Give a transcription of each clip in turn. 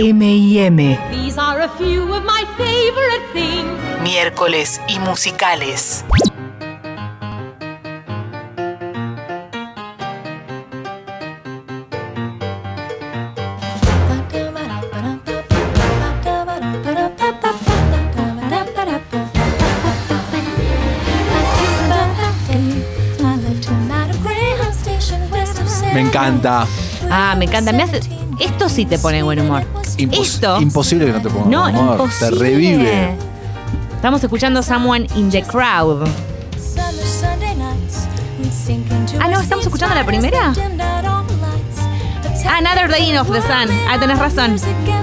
These are a few of my favorite things. Miércoles y musicales. Me encanta. Ah, me encanta. Me hace... Esto sí te pone buen humor. Impos- Esto. Imposible que no te ponga No, buen humor. imposible. Te revive. Estamos escuchando Someone in the Crowd. Ah, no, ¿estamos escuchando la primera? Another Day of the Sun. Ah, tenés razón.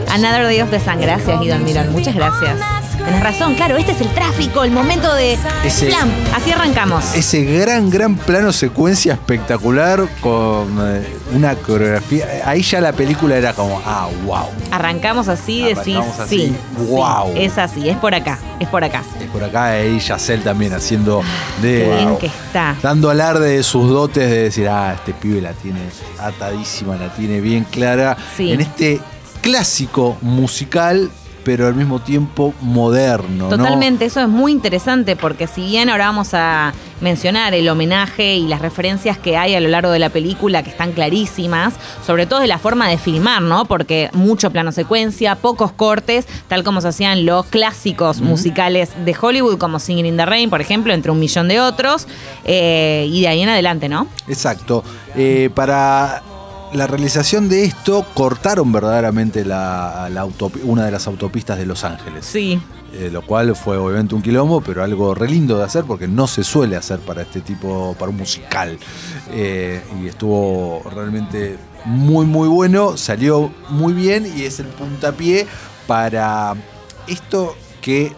Another Day of the Sun. Gracias, Guido Almirón. Muchas gracias. Tenés razón, claro, este es el tráfico, el momento de Ese- slam. Así arrancamos. Ese gran, gran plano secuencia espectacular con eh, una coreografía. Ahí ya la película era como, ah, wow. Arrancamos así, decís Arrancamos así, sí. guau. sí, es así, es por acá, es por acá. Es por acá ahí Yacel también haciendo Qué de. bien que está. Dando alarde de sus dotes de decir, ah, este pibe la tiene atadísima, la tiene bien clara. Sí. En este clásico musical, pero al mismo tiempo moderno. ¿no? Totalmente, eso es muy interesante porque si bien ahora vamos a mencionar el homenaje y las referencias que hay a lo largo de la película que están clarísimas, sobre todo de la forma de filmar, ¿no? Porque mucho plano secuencia, pocos cortes, tal como se hacían los clásicos musicales de Hollywood como Singing in the Rain, por ejemplo, entre un millón de otros, eh, y de ahí en adelante, ¿no? Exacto. Eh, para la realización de esto, cortaron verdaderamente la, la autopi- una de las autopistas de Los Ángeles. Sí. Eh, lo cual fue obviamente un quilombo, pero algo re lindo de hacer porque no se suele hacer para este tipo, para un musical. Eh, y estuvo realmente muy, muy bueno, salió muy bien y es el puntapié para esto que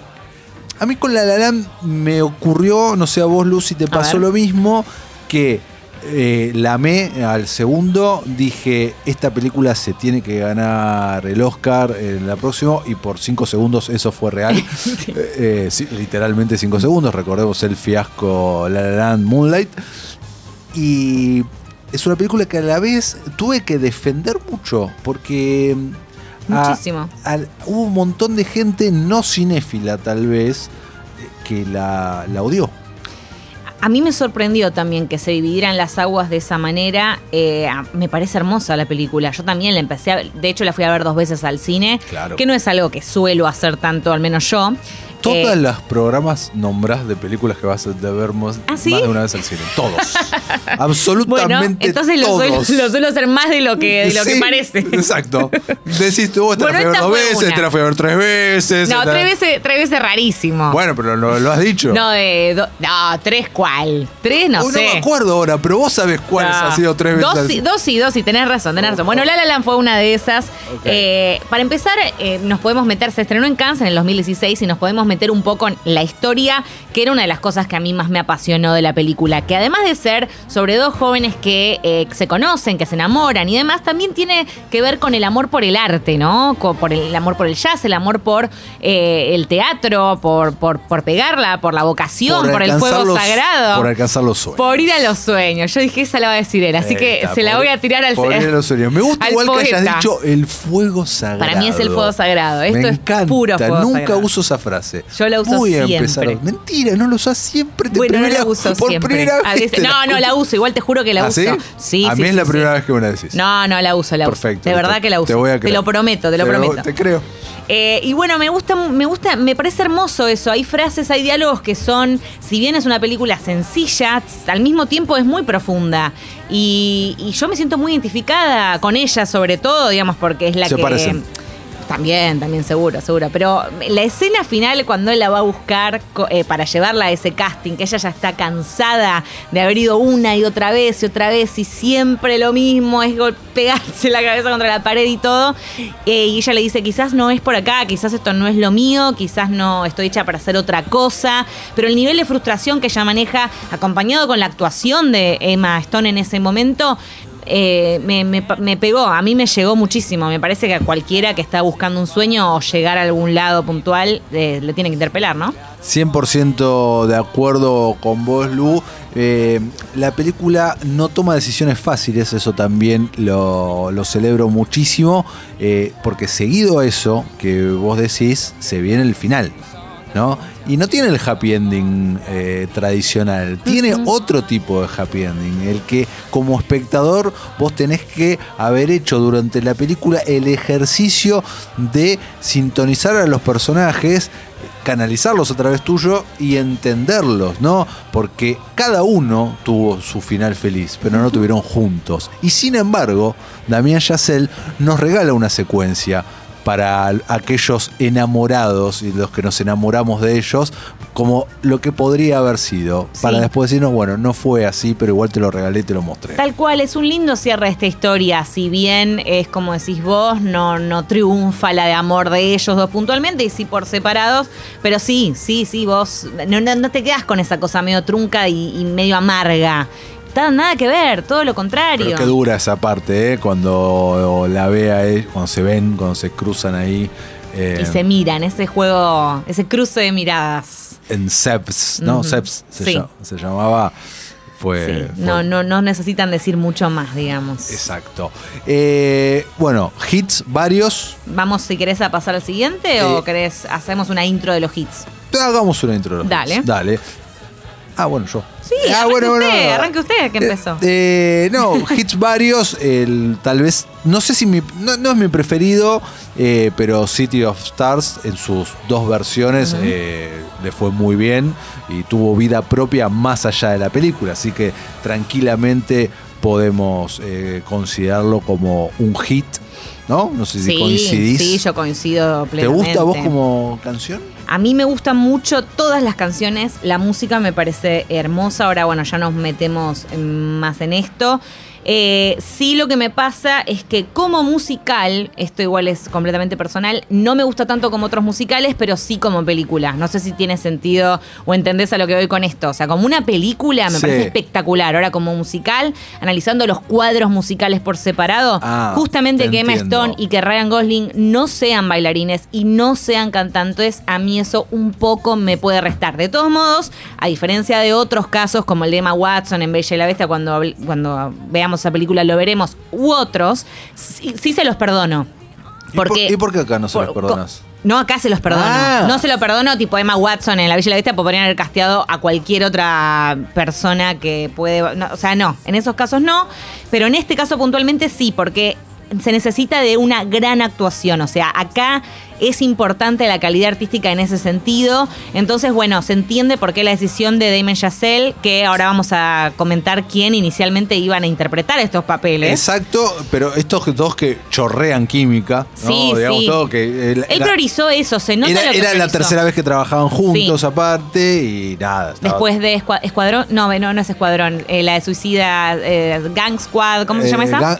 a mí con La La Land me ocurrió, no sé a vos Lucy, te pasó lo mismo, que eh, la amé al segundo, dije, esta película se tiene que ganar el Oscar en la próxima y por cinco segundos eso fue real. Eh, eh, sí, literalmente cinco segundos, recordemos el fiasco La La Land Moonlight. Y es una película que a la vez tuve que defender mucho, porque... a- Muchísimo. hubo un montón de gente no cinéfila tal vez eh, que la, la odió. A mí me sorprendió también que se dividieran las aguas de esa manera. Eh, me parece hermosa la película. Yo también la empecé a ver. De hecho, la fui a ver dos veces al cine. Claro. Que no es algo que suelo hacer tanto, al menos yo. Todos Eh, los programas nombrás de películas que vas a ver más, ¿Ah, sí? más de una vez al cine. Todos. bueno, Absolutamente entonces lo todos. lo suelo hacer más de lo que, de lo que parece. Exacto. Decís esta Bueno, la fui a ver dos veces, esta la fui a ver tres veces. No, tres veces, tres veces rarísimo. Bueno, pero lo, lo has dicho. No, de do- no, tres cuál. Tres no sé. me acuerdo ahora, pero vos sabés cuáles No. han sido tres veces. Dos sí, dos sí, dos sí, tenés razón, tenés razón. Bueno, La La Land fue una de esas. Eh, para empezar, eh, nos podemos meter, se estrenó en Cannes en el 2016 y nos podemos meter un poco en la historia, que era una de las cosas que a mí más me apasionó de la película, que además de ser sobre dos jóvenes que eh, se conocen, que se enamoran y demás, también tiene que ver con el amor por el arte, ¿no? Por el, amor por el jazz, el amor por eh, el teatro, por, por, por pegarla, por la vocación, por, el fuego los- sagrado. Por alcanzar los sueños. Por ir a los sueños. Yo dije, esa la va a decir él, así que Esta, se la voy a tirar al por ir a los sueños. Me gusta al igual que hayas dicho el fuego sagrado. Para mí es el fuego sagrado. Esto Me es encanta. puro fuego Nunca sagrado. uso esa frase. Yo la uso Voy a siempre. empezar Mentira, no lo usas siempre. Te Bueno, no la uso por siempre. primera A vez veces- te no, no, la uso. Igual te juro que la ¿Ah, uso. sí? Sí, A sí, mí es la sí. primera vez que me la decís. No, no, la uso, la uso. Perfecto. De verdad te- que la uso. Te voy a Te lo prometo, te lo Te prometo. Te creo. Eh, y bueno, me gusta, me gusta, me parece hermoso eso. Hay frases, hay diálogos que son, si bien es una película sencilla, al mismo tiempo es muy profunda. Y, y yo me siento muy identificada con ella, sobre todo, digamos, porque es la Se que. parecen. También, también, seguro, seguro. Pero la escena final, cuando él la va a buscar eh, para llevarla a ese casting, que ella ya está cansada de haber ido una y otra vez y otra vez y siempre lo mismo, es pegarse la cabeza contra la pared y todo. Eh, y ella le dice, quizás no es por acá, quizás esto no es lo mío, quizás no estoy hecha para hacer otra cosa. Pero el nivel de frustración que ella maneja, acompañado con la actuación de Emma Stone en ese momento, eh, me, me me pegó, a mí me llegó muchísimo. Me parece que a cualquiera que está buscando un sueño o llegar a algún lado puntual eh, le tiene que interpelar, ¿no? 100% de acuerdo con vos, Lu. Eh, la película no toma decisiones fáciles, eso también lo, lo celebro muchísimo, eh, porque seguido a eso que vos decís, se viene el final. ¿No? Y no tiene el happy ending eh, tradicional, tiene otro tipo de happy ending, el que como espectador vos tenés que haber hecho durante la película el ejercicio de sintonizar a los personajes, canalizarlos a través tuyo y entenderlos, ¿no? Porque cada uno tuvo su final feliz, pero no tuvieron juntos. Y sin embargo, Damián Yassel nos regala una secuencia para aquellos enamorados y los que nos enamoramos de ellos, como lo que podría haber sido. Sí. Para después decirnos, bueno, no fue así, pero igual te lo regalé, te lo mostré. Tal cual, es un lindo cierre de esta historia. Si bien es como decís vos, no, no triunfa la de amor de ellos dos puntualmente, y sí por separados, pero sí, sí, sí, vos no, no- no te quedas con esa cosa medio trunca y, y medio amarga. Está- nada que ver, todo lo contrario. Pero qué dura esa parte, ¿eh? Cuando la ve a él, cuando se ven, cuando se cruzan ahí. eh, Y se miran, ese juego, ese cruce de miradas. en Seps, ¿no? Ujú. Seps se, Sí. se llamaba. Fue. Sí, fue- no, no, no necesitan decir mucho más, digamos. Exacto. Eh, bueno, hits varios. Vamos, si querés, a pasar al siguiente o Eh, querés, hacemos una intro de los hits. Hagamos una intro. de los Dale. hits. Dale. Ah, bueno, yo. Sí, ah, arranque usted, arranque usted, que Eh, empezó. eh, no, hits varios. El, tal vez, no sé si mi, no, no es mi preferido, eh, pero City of Stars en sus dos versiones eh, le fue muy bien y tuvo vida propia más allá de la película. Así que tranquilamente podemos eh, considerarlo como un hit, ¿no? No sé si sí, coincidís. sí, yo coincido ¿Te plenamente. gusta a vos como canción? A mí me gustan mucho todas las canciones, la música me parece hermosa, ahora bueno, ya nos metemos más en esto. Eh, sí lo que me pasa es que como musical, esto igual es completamente personal, no me gusta tanto como otros musicales, pero sí como película. No sé si tiene sentido o entendés a lo que voy con esto. O sea, como una película me Sí. parece espectacular. Ahora como musical, analizando los cuadros musicales por separado, Ah, justamente te que Emma. Stone y que Ryan Gosling no sean bailarines y no sean cantantes, a mí eso un poco me puede restar. De todos modos, a diferencia de otros casos como el de Emma Watson en Bella y la Bestia, cuando, cuando veamos esa película lo veremos, u otros, sí, sí se los perdono. ¿Y por- Porque, ¿Y por qué acá no se los perdonas? No, acá se los perdono. Ah. No se lo perdono, tipo Emma Watson en La Bella y la Bestia, podrían haber casteado a cualquier otra persona que puede. no, o sea, no, en esos casos no. Pero en este caso puntualmente sí, porque se necesita de una gran actuación. O sea, acá es importante la calidad artística en ese sentido. Entonces, bueno, se entiende por qué la decisión de Damon Chazelle, que ahora vamos a comentar quién inicialmente iban a interpretar estos papeles. Exacto, pero estos dos que chorrean química, ¿no? Sí, Digamos sí. todo que Él él- era- priorizó eso, se nota era, lo que era la tercera vez que trabajaban juntos Sí. aparte y nada. estaba- Después de Escua- Escuadrón, no, no, no es Escuadrón, eh, la de Suicida, eh, Gang Squad, ¿cómo se Eh, llama esa? Gang-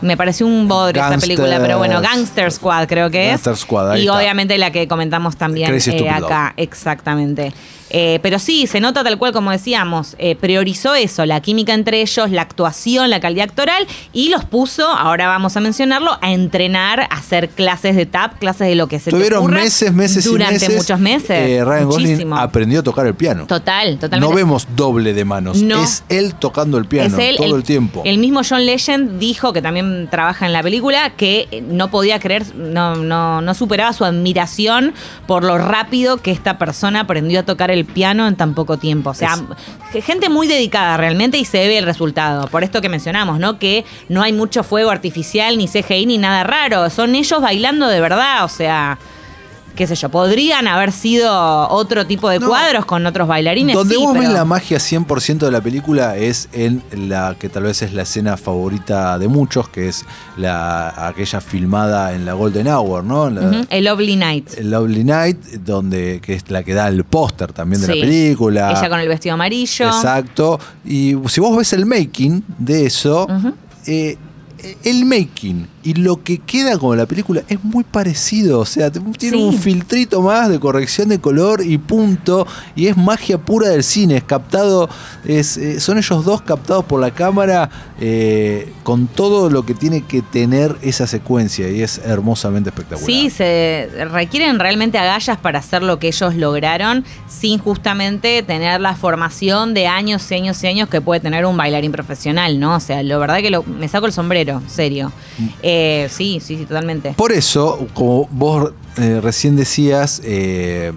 Me pareció un bodre esa Gangsters. película, pero bueno, Gangster Squad creo que Gangster es. Squad, ahí y está. obviamente la que comentamos también eh, acá, exactamente. Eh, pero sí, se nota tal cual como decíamos, eh, priorizó eso, la química entre ellos, la actuación, la calidad actoral y los puso, ahora vamos a mencionarlo, a entrenar, a hacer clases de tap, clases de lo que se te Tuvieron ocurra meses, meses durante y meses. muchos meses. Eh, Ryan Gosling aprendió a tocar el piano. Total, totalmente. No vemos doble de manos. No. Es él tocando el piano él, todo el, tiempo. El mismo John Legend dijo, que también trabaja en la película, que no podía creer, no, no, no superaba su admiración por lo rápido que esta persona aprendió a tocar el piano en tan poco tiempo. O sea, gente muy dedicada realmente y se ve el resultado. Por esto que mencionamos, ¿no? Que no hay mucho fuego artificial, ni CGI, ni nada raro. Son ellos bailando de verdad. O sea, qué sé yo, podrían haber sido otro tipo de No. cuadros con otros bailarines. Donde sí, vos ves la magia 100% de la película es en la que tal vez es la escena favorita de muchos, que es la aquella filmada en la Golden Hour, ¿no? La- El Lovely Night. el Lovely Night, donde que es la que da el póster también de Sí. la película. Ella con el vestido amarillo. Exacto. Y si vos ves el making de eso, eh, el making y lo que queda como la película es muy parecido. O sea, tiene Sí. un filtrito más de corrección de color y punto. Y es magia pura del cine. Es captado, es, eh, son ellos dos captados por la cámara eh, con todo lo que tiene que tener esa secuencia. Y es hermosamente espectacular. Sí, se requieren realmente agallas para hacer lo que ellos lograron sin justamente tener la formación de años y años y años que puede tener un bailarín profesional, ¿no? O sea, la verdad que lo- me saco el sombrero, serio. Mm. Eh, sí, sí, sí, totalmente. Por eso, como vos eh, recién decías, eh,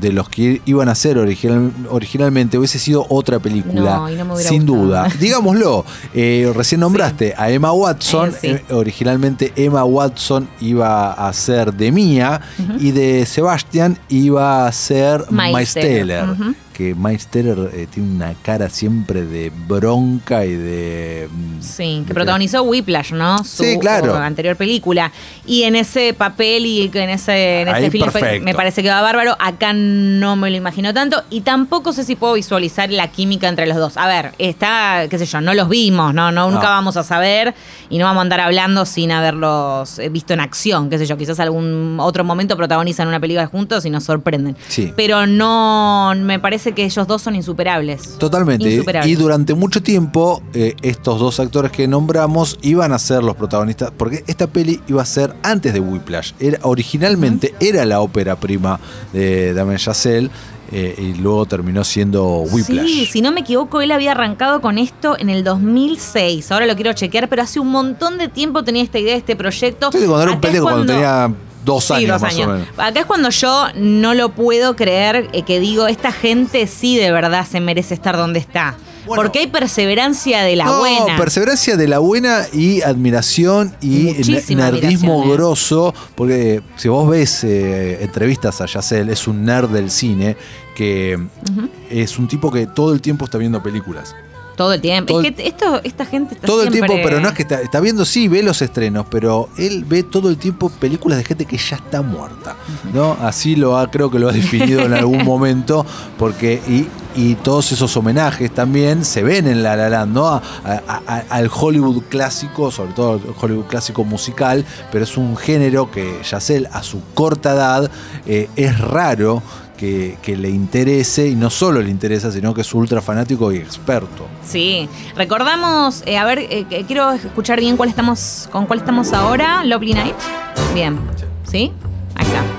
de los que iban a ser original- originalmente, hubiese sido otra película. No, y no me hubiera sin gustado. duda. Digámoslo, eh, recién nombraste a Emma Watson. Eh, sí. eh, originalmente Emma Watson iba a ser de Mia y de Sebastian iba a ser Miles Teller. Teller. Ujú. Que Miles Teller eh, tiene una cara siempre de bronca y de. mm, Sí, que protagonizó Whiplash, ¿no? Su Sí, claro. anterior película. Y en ese papel y en ese, en ese film perfecto. me parece que va bárbaro. Acá no me lo imagino tanto. Y tampoco sé si puedo visualizar la química entre los dos. A ver, está, qué sé yo, no los vimos, ¿no? no nunca No. vamos a saber y no vamos a andar hablando sin haberlos eh, visto en acción. Qué sé yo, quizás algún otro momento protagonizan una película juntos y nos sorprenden. Sí. Pero no, me parece que ellos dos son insuperables. Totalmente. Insuperables. Y durante mucho tiempo, eh, estos dos actores que nombramos iban a ser los protagonistas, porque esta peli iba a ser antes de Whiplash. Era, originalmente era la ópera prima de Damien Chazelle eh, y luego terminó siendo Whiplash. Sí, si no me equivoco, él había arrancado con esto en el 2006. Ahora lo quiero chequear, pero hace un montón de tiempo tenía esta idea de este proyecto. Sí, cuando era un pendejo, cuando, tenía dos Sí, años dos más años. o menos. Acá es cuando yo no lo puedo creer eh, que digo, esta gente sí de verdad se merece estar donde está. Bueno. Porque hay perseverancia de la no, buena. perseverancia de la buena y admiración y Muchísima nerdismo admiración, ¿eh? grosso, porque si vos ves eh, entrevistas a Yacel, es un nerd del cine que es un tipo que todo el tiempo está viendo películas. Todo el tiempo. Todo es que esto, esta gente está Todo el tiempo, pero no es que está, está viendo, sí, ve los estrenos, pero él ve todo el tiempo películas de gente que ya está muerta, ¿no? Así lo ha, creo que lo ha definido en algún momento, porque y, y todos esos homenajes también se ven en La La Land, ¿no? A- a- a- al Hollywood clásico, sobre todo el Hollywood clásico musical, pero es un género que Yacel a su corta edad eh, es raro. Que, que le interese y no solo le interesa, sino que es ultra fanático y experto. Sí, recordamos, eh, a ver, eh, quiero escuchar bien cuál estamos, con cuál estamos ahora, Lovely Night. Bien, ¿sí? Está.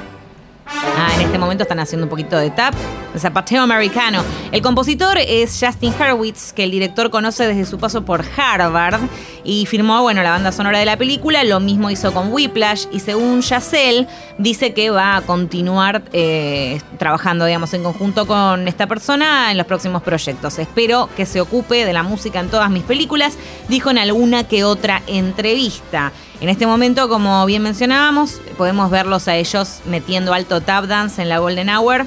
Ah, en este momento están haciendo un poquito de tap. Zapateo americano. El compositor es Justin Hurwitz, que el director conoce desde su paso por Harvard y firmó, bueno, la banda sonora de la película. Lo mismo hizo con Whiplash y según Yacel, dice que va a continuar eh, trabajando, digamos, en conjunto con esta persona en los próximos proyectos. Espero que se ocupe de la música en todas mis películas, dijo en alguna que otra entrevista. En este momento, como bien mencionábamos, podemos verlos a ellos metiendo alto tap dance en la Golden Hour.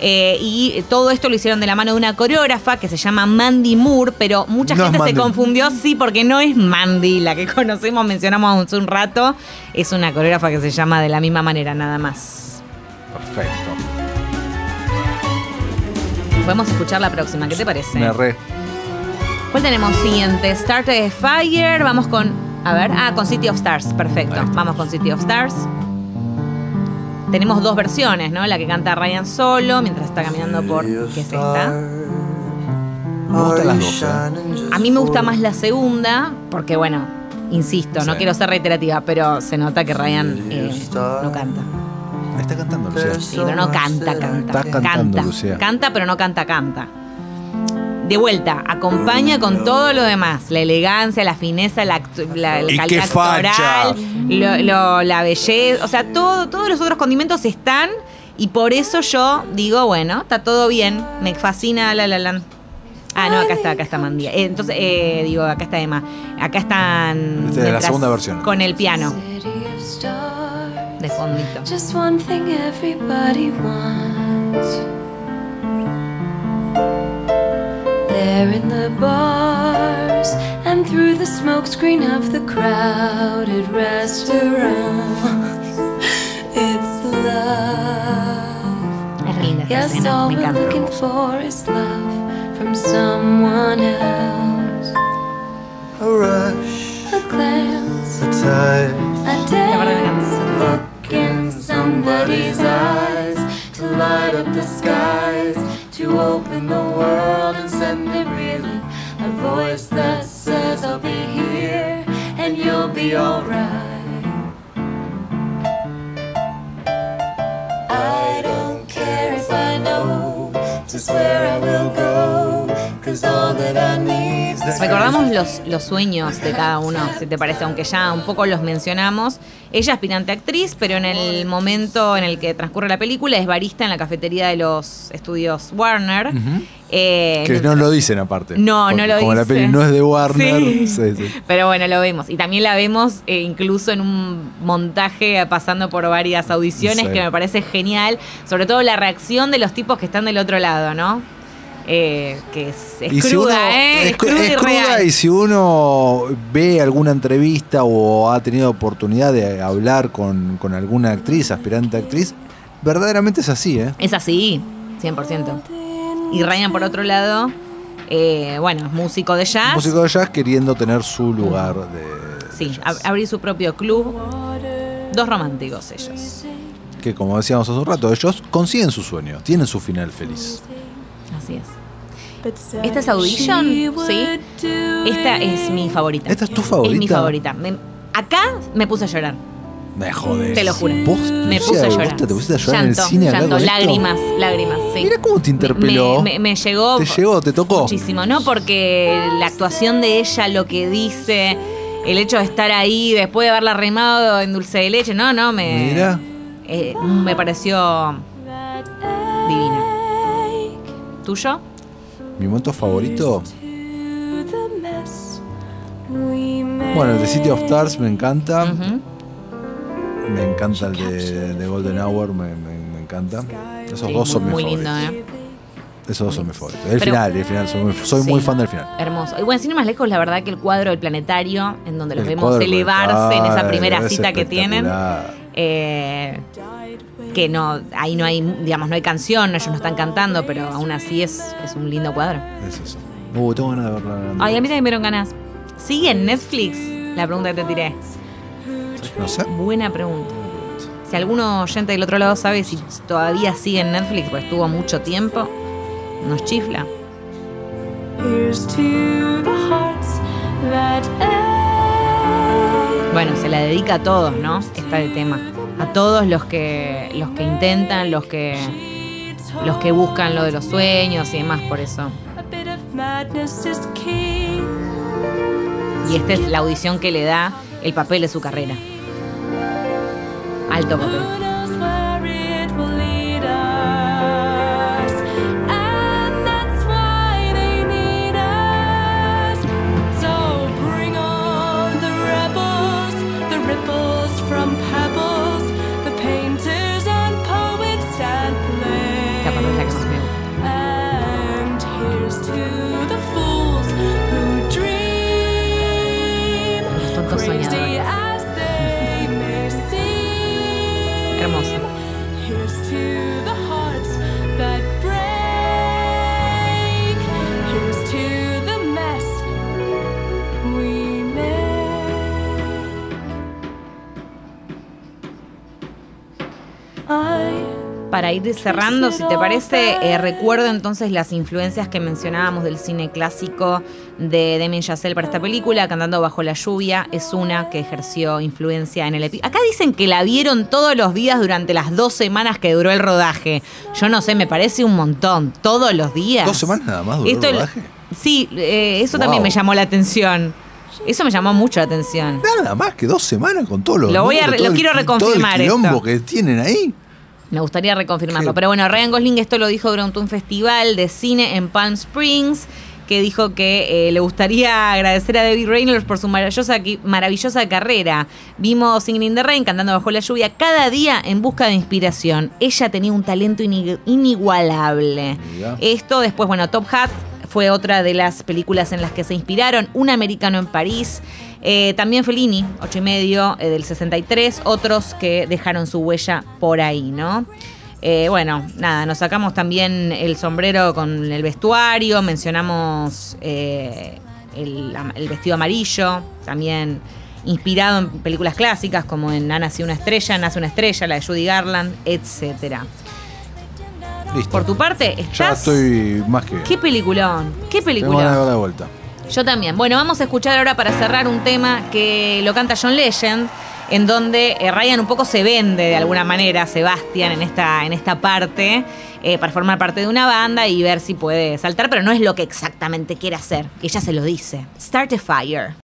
Eh, y todo esto lo hicieron de la mano de una coreógrafa que se llama Mandy Moore, pero mucha No gente se confundió, sí, porque no es Mandy, la que conocemos, mencionamos hace un rato. Es una coreógrafa que se llama de la misma manera, nada más. Perfecto. Podemos escuchar la próxima, ¿qué te parece? Me re. ¿Cuál tenemos siguiente? Start Fire. Vamos con. A ver. Ah, con City of Stars. Perfecto. Vamos con City of Stars. Tenemos dos versiones, ¿no? La que canta Ryan solo mientras está caminando por. ¿Qué es esta? Me gustan las dos. ¿eh? A mí me gusta más la segunda, porque bueno, insisto, no Sí. quiero ser reiterativa, pero se nota que Ryan eh, no canta. Está cantando, Lucía. Sí, pero no canta, canta. Está cantando, canta, Lucía. Canta, pero no canta, canta. De vuelta, acompaña con todo lo demás. La elegancia, la fineza, la, la, la calidad actoral, lo- lo- la belleza. O sea, todo, todos los otros condimentos están. Y por eso yo digo, bueno, está todo bien. Me fascina La La Land. Ah, no, acá está, acá está Mandy. Eh, entonces, eh, digo, acá está Emma. Acá están. Esta es la segunda versión. Con el piano de fondito. Just one thing everybody wants. There in the bars and through the smokescreen of the crowded restaurants. It's love. Es linda Yes, escena, all me we're looking for is love from someone else. A rush, A glance, a hypnotized. a dance, a look in somebody's eyes, to light up the skies, to open the world and send me reeling. A voice that says I'll be here and you'll be alright. I don't care if I know just where I will go, Recordamos los, los sueños de cada uno, si te parece, aunque ya un poco los mencionamos. Ella aspirante a actriz, pero en el momento en el que transcurre la película es barista en la cafetería de los estudios Warner. Eh, Que no lo dicen aparte. No, no lo Como la peli no es de Warner. Sí. sí, sí. Pero bueno, lo vemos. Y también la vemos eh, incluso en un montaje pasando por varias audiciones Sí. que me parece genial. Sobre todo la reacción de los tipos que están del otro lado, ¿no? Eh, que es, es Y si cruda, uno- ¿eh? Es, cruda es y cruda si uno ve alguna entrevista o ha tenido oportunidad de hablar con, con alguna actriz, aspirante a actriz, verdaderamente es así, ¿eh? Es así, 100%. Y Ryan, por otro lado, eh, bueno, músico de jazz. Músico de jazz queriendo tener su lugar de. Sí, de ab- jazz. abrir su propio club. Dos románticos ellos. Que como decíamos hace un rato, ellos consiguen su sueño, tienen su final feliz. Así es. Esta es Audition, ¿sí? Esta es mi favorita. ¿Esta es tu favorita? Es mi favorita. Me- acá me puse a llorar. Me jodés. Te lo juro. ¿Vos, Me puse a vos llorar. te pusiste a llorar en llanto, el cine acá llanto, con esto? lágrimas, lágrimas, sí. Mira cómo te interpeló. Me, me- me llegó. ¿Te llegó? ¿Te tocó? Muchísimo, ¿no? Porque la actuación de ella, lo que dice, el hecho de estar ahí después de haberla remado en dulce de leche, no, no, me. Mira. eh, me pareció divina. ¿Tuyo? Mi momento favorito. Bueno, el de City of Stars me encanta. Ujú. Me encanta el de, de Golden Hour, me, me- me encanta. Esos Sí, dos son muy, mis muy lindo, favoritos. ¿eh? Esos dos son mis favoritos. El Pero- final, el final. Soy, muy, soy Sí. muy fan del final. Hermoso. Y bueno, sin ir más lejos, la verdad que el cuadro del planetario, en donde los El vemos elevarse en esa primera es cita que tienen. eh, que no, ahí no hay, digamos, no hay canción, ellos no están cantando, pero aún así es, es un lindo cuadro. Es eso. Uh, tengo ganas de verla. Ay, a mí también me dieron ganas. ¿Sigue en Netflix? La pregunta que te tiré. No sé. Buena pregunta. Si alguno oyente del otro lado sabe si todavía sigue en Netflix, pues estuvo mucho tiempo, nos chifla. Bueno, se la dedica a todos, ¿no? Está el tema. A todos los que los que intentan, los que los que buscan lo de los sueños y demás, por eso. Y esta es la audición que le da el papel de su carrera. Alto papel. Para ir cerrando, si te parece, eh, recuerdo entonces las influencias que mencionábamos del cine clásico de Damien Chazelle para esta película, Cantando bajo la lluvia, es una que ejerció influencia en el episodio. Acá dicen que la vieron todos los días durante las dos semanas que duró el rodaje. Yo no sé, me parece un montón, todos los días. ¿Dos semanas nada más duró el rodaje? Sí, eh, eso Wow. también me llamó la atención. Eso me llamó mucho la atención. Nada más que dos semanas con todos los. Lo voy a lo el- quiero reconfirmar Todo el esto. que tienen ahí. Me gustaría reconfirmarlo. Pero bueno, Ryan Gosling esto lo dijo durante un festival de cine en Palm Springs, que dijo que eh, le gustaría agradecer a David Reynolds por su maravillosa, maravillosa carrera. Vimos Singing in the Rain, cantando bajo la lluvia, cada día en busca de inspiración. Ella tenía un talento ini- inigualable. Mira. Esto después, bueno, Top Hat fue otra de las películas en las que se inspiraron. Un americano en París. Eh, también Fellini, ocho y medio, eh, del 63. Otros que dejaron su huella por ahí, ¿no? Eh, bueno, nada, nos sacamos también el sombrero con el vestuario, mencionamos eh, el, vestido amarillo, también inspirado en películas clásicas como en Ha nacido una estrella, Nace una estrella, la de Judy Garland, etcétera. Listo. Por tu parte, Ya estás. estoy más que. Qué peliculón, qué Tengo de peliculón. dar la vuelta. Yo también. Bueno, vamos a escuchar ahora para cerrar un tema que lo canta John Legend, en donde eh, Ryan un poco se vende de alguna manera, Sebastian, en esta, en esta parte, eh, para formar parte de una banda y ver si puede saltar, pero no es lo que exactamente quiere hacer. Ella se lo dice. Start a fire.